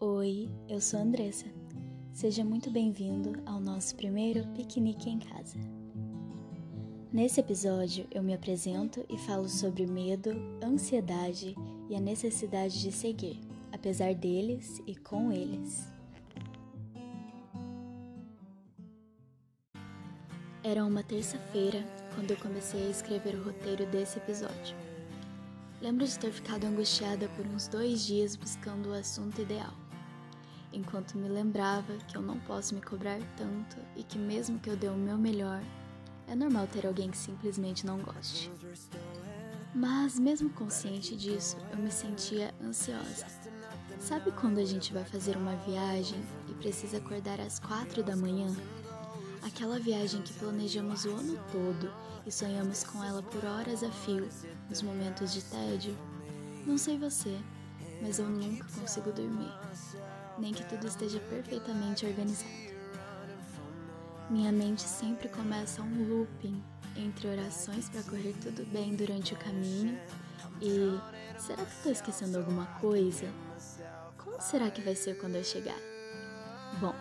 Oi, eu sou a Andressa. Seja muito bem-vindo ao nosso primeiro piquenique em casa. Nesse episódio, eu me apresento e falo sobre medo, ansiedade e a necessidade de seguir, apesar deles e com eles. Era uma terça-feira quando eu comecei a escrever o roteiro desse episódio. Lembro de ter ficado angustiada por uns dois dias buscando o assunto ideal, enquanto me lembrava que eu não posso me cobrar tanto e que, mesmo que eu dê o meu melhor, é normal ter alguém que simplesmente não goste. Mas, mesmo consciente disso, eu me sentia ansiosa. Sabe quando a gente vai fazer uma viagem e precisa acordar às quatro da manhã? Aquela viagem que planejamos o ano todo e sonhamos com ela por horas a fio, nos momentos de tédio. Não sei você, mas eu nunca consigo dormir, nem que tudo esteja perfeitamente organizado. Minha mente sempre começa um looping entre orações para correr tudo bem durante o caminho e será que estou esquecendo alguma coisa? Como será que vai ser quando eu chegar? Bom,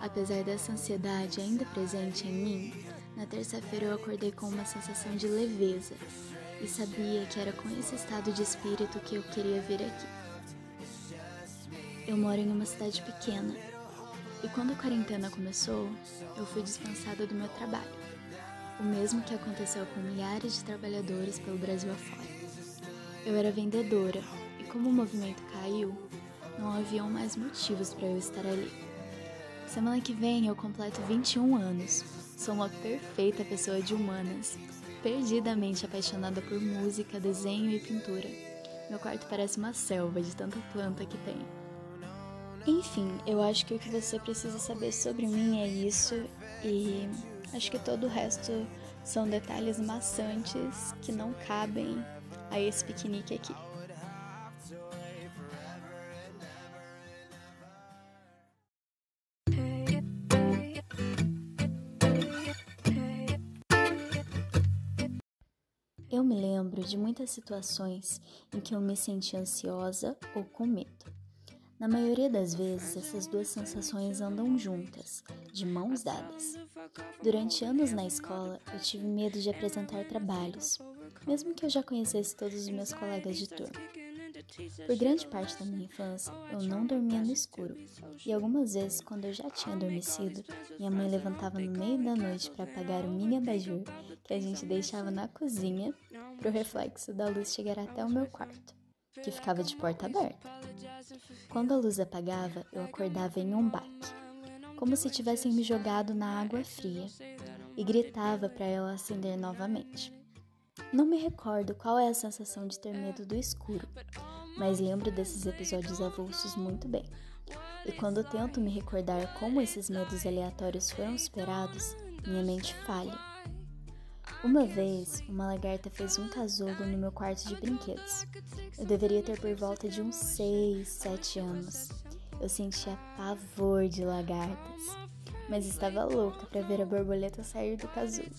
apesar dessa ansiedade ainda presente em mim, na terça-feira eu acordei com uma sensação de leveza e sabia que era com esse estado de espírito que eu queria vir aqui. Eu moro em uma cidade pequena e quando a quarentena começou, eu fui dispensada do meu trabalho, o mesmo que aconteceu com milhares de trabalhadores pelo Brasil afora. Eu era vendedora e, como o movimento caiu, não haviam mais motivos para eu estar ali. Semana que vem eu completo 21 anos Sou uma perfeita pessoa de humanas, perdidamente apaixonada por música, desenho e pintura. Meu quarto parece uma selva de tanta planta que tem. Enfim, eu acho que o que você precisa saber sobre mim é isso e acho que todo o resto são detalhes maçantes que não cabem a esse piquenique aqui. Eu me lembro de muitas situações em que eu me senti ansiosa ou com medo. Na maioria das vezes, essas duas sensações andam juntas, de mãos dadas. Durante anos na escola, eu tive medo de apresentar trabalhos, mesmo que eu já conhecesse todos os meus colegas de turma. Por grande parte da minha infância, eu não dormia no escuro, e algumas vezes, quando eu já tinha adormecido, minha mãe levantava no meio da noite para apagar o mini abajur que a gente deixava na cozinha para o reflexo da luz chegar até o meu quarto, que ficava de porta aberta. Quando a luz apagava, eu acordava em um baque, como se tivessem me jogado na água fria, e gritava para ela acender novamente. Não me recordo qual é a sensação de ter medo do escuro, mas lembro desses episódios avulsos muito bem. E quando tento me recordar como esses medos aleatórios foram superados, minha mente falha. Uma vez, uma lagarta fez um casulo no meu quarto de brinquedos. Eu deveria ter por volta de uns 6, 7 anos. Eu sentia pavor de lagartas, mas estava louca para ver a borboleta sair do casulo.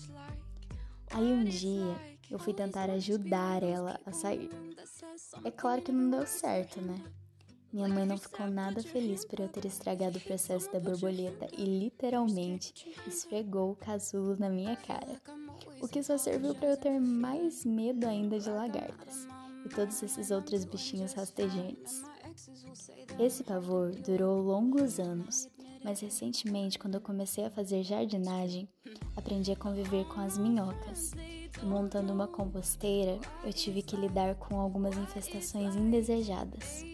Aí um dia, eu fui tentar ajudar ela a sair. É claro que não deu certo, né? Minha mãe não ficou nada feliz por eu ter estragado o processo da borboleta e literalmente esfregou o casulo na minha cara. O que só serviu para eu ter mais medo ainda de lagartas e todos esses outros bichinhos rastejantes. Esse pavor durou longos anos, mas recentemente, quando eu comecei a fazer jardinagem, aprendi a conviver com as minhocas montando uma composteira, eu tive que lidar com algumas infestações indesejadas.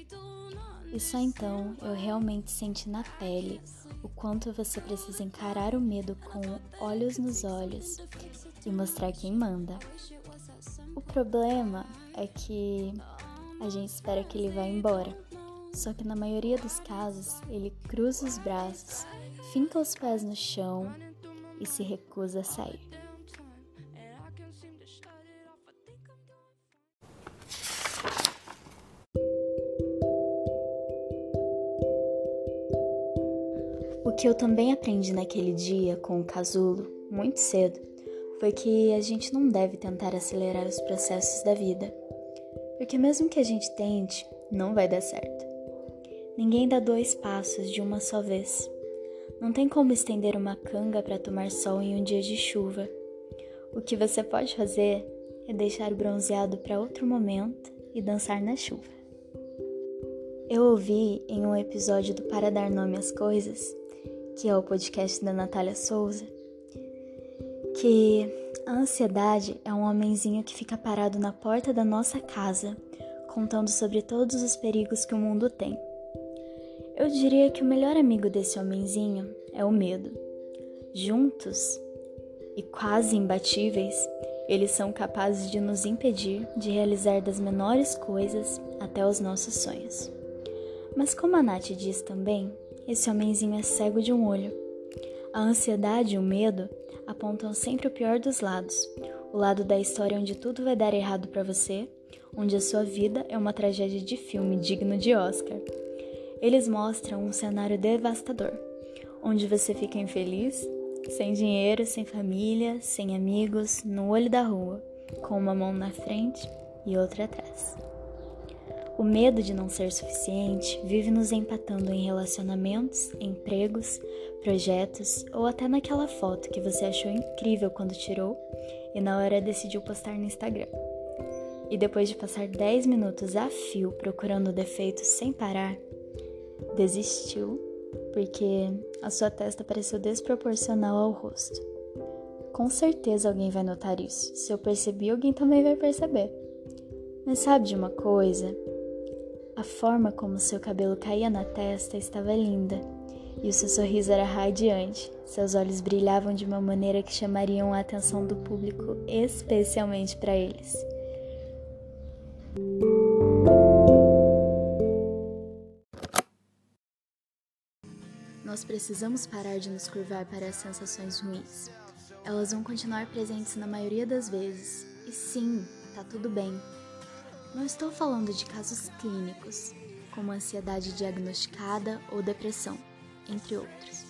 E só então eu realmente senti na pele o quanto você precisa encarar o medo com olhos nos olhos e mostrar quem manda. O problema é que a gente espera que ele vá embora. Só que na maioria dos casos, ele cruza os braços, finca os pés no chão e se recusa a sair. Que eu também aprendi naquele dia com o casulo, muito cedo, foi que a gente não deve tentar acelerar os processos da vida, porque mesmo que a gente tente, não vai dar certo. Ninguém dá dois passos de uma só vez. Não tem como estender uma canga para tomar sol em um dia de chuva. O que você pode fazer é deixar o bronzeado para outro momento e dançar na chuva. Eu ouvi em um episódio do Para Dar Nome às Coisas, que é o podcast da Natália Souza, que a ansiedade é um homenzinho que fica parado na porta da nossa casa, contando sobre todos os perigos que o mundo tem. Eu diria que o melhor amigo desse homenzinho é o medo. Juntos e quase imbatíveis, eles são capazes de nos impedir de realizar das menores coisas até os nossos sonhos. Mas como a Nath diz também, esse homenzinho é cego de um olho. A ansiedade e o medo apontam sempre o pior dos lados, o lado da história onde tudo vai dar errado para você, onde a sua vida é uma tragédia de filme digno de Oscar. Eles mostram um cenário devastador, onde você fica infeliz, sem dinheiro, sem família, sem amigos, no olho da rua, com uma mão na frente e outra atrás. O medo de não ser suficiente vive nos empatando em relacionamentos, empregos, projetos ou até naquela foto que você achou incrível quando tirou e na hora decidiu postar no Instagram. E depois de passar 10 minutos a fio procurando defeitos sem parar, Desistiu porque a sua testa pareceu desproporcional ao rosto. Com certeza alguém vai notar isso. Se eu percebi, alguém também vai perceber. Mas sabe de uma coisa? A forma como seu cabelo caía na testa estava linda e o seu sorriso era radiante. Seus olhos brilhavam de uma maneira que chamariam a atenção do público especialmente para eles. Nós precisamos parar de nos curvar para as sensações ruins. Elas vão continuar presentes na maioria das vezes. E sim, tá tudo bem. Não estou falando de casos clínicos, como ansiedade diagnosticada ou depressão, entre outros.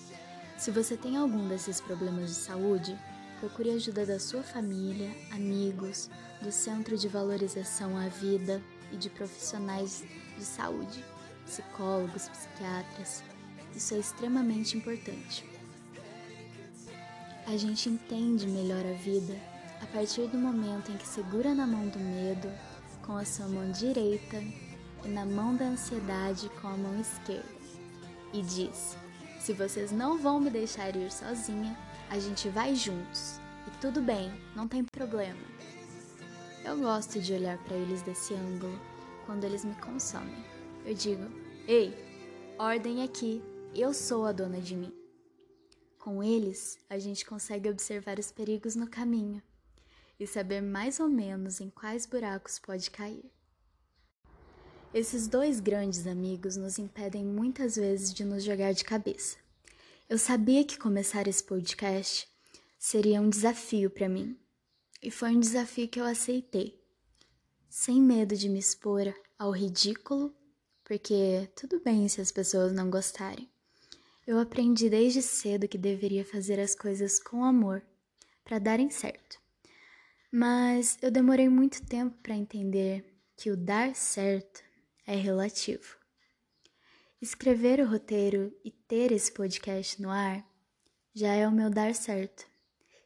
Se você tem algum desses problemas de saúde, procure ajuda da sua família, amigos, do Centro de Valorização à Vida e de profissionais de saúde, psicólogos, psiquiatras, isso é extremamente importante. A gente entende melhor a vida a partir do momento em que segura na mão do medo com a sua mão direita e na mão da ansiedade com a mão esquerda e diz: Se vocês não vão me deixar ir sozinha, a gente vai juntos. E tudo bem, não tem problema. Eu gosto de olhar para eles desse ângulo quando eles me consomem. Eu digo: Ei, ordem aqui, eu sou a dona de mim. Com eles, a gente consegue observar os perigos no caminho e saber mais ou menos em quais buracos pode cair. Esses dois grandes amigos nos impedem muitas vezes de nos jogar de cabeça. Eu sabia que começar esse podcast seria um desafio para mim, e foi um desafio que eu aceitei, sem medo de me expor ao ridículo, porque tudo bem se as pessoas não gostarem. Eu aprendi desde cedo que deveria fazer as coisas com amor para darem certo. Mas eu demorei muito tempo para entender que o dar certo é relativo. Escrever o roteiro e ter esse podcast no ar já é o meu dar certo.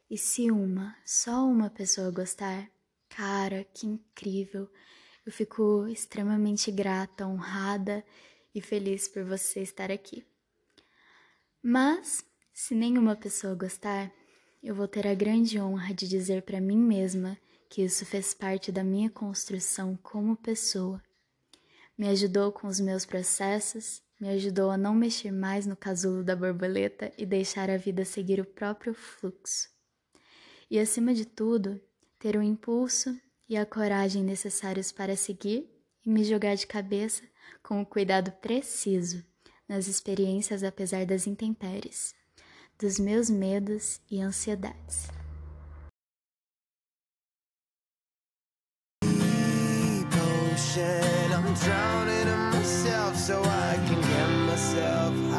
E se uma, só uma pessoa gostar, cara, que incrível! Eu fico extremamente grata, honrada e feliz por você estar aqui. Mas, se nenhuma pessoa gostar, eu vou ter a grande honra de dizer para mim mesma que isso fez parte da minha construção como pessoa. Me ajudou com os meus processos, me ajudou a não mexer mais no casulo da borboleta e deixar a vida seguir o próprio fluxo. E acima de tudo, ter o impulso e a coragem necessários para seguir e me jogar de cabeça com o cuidado preciso nas experiências apesar das intempéries, dos meus medos e ansiedades. I'm drowning in myself so I can get myself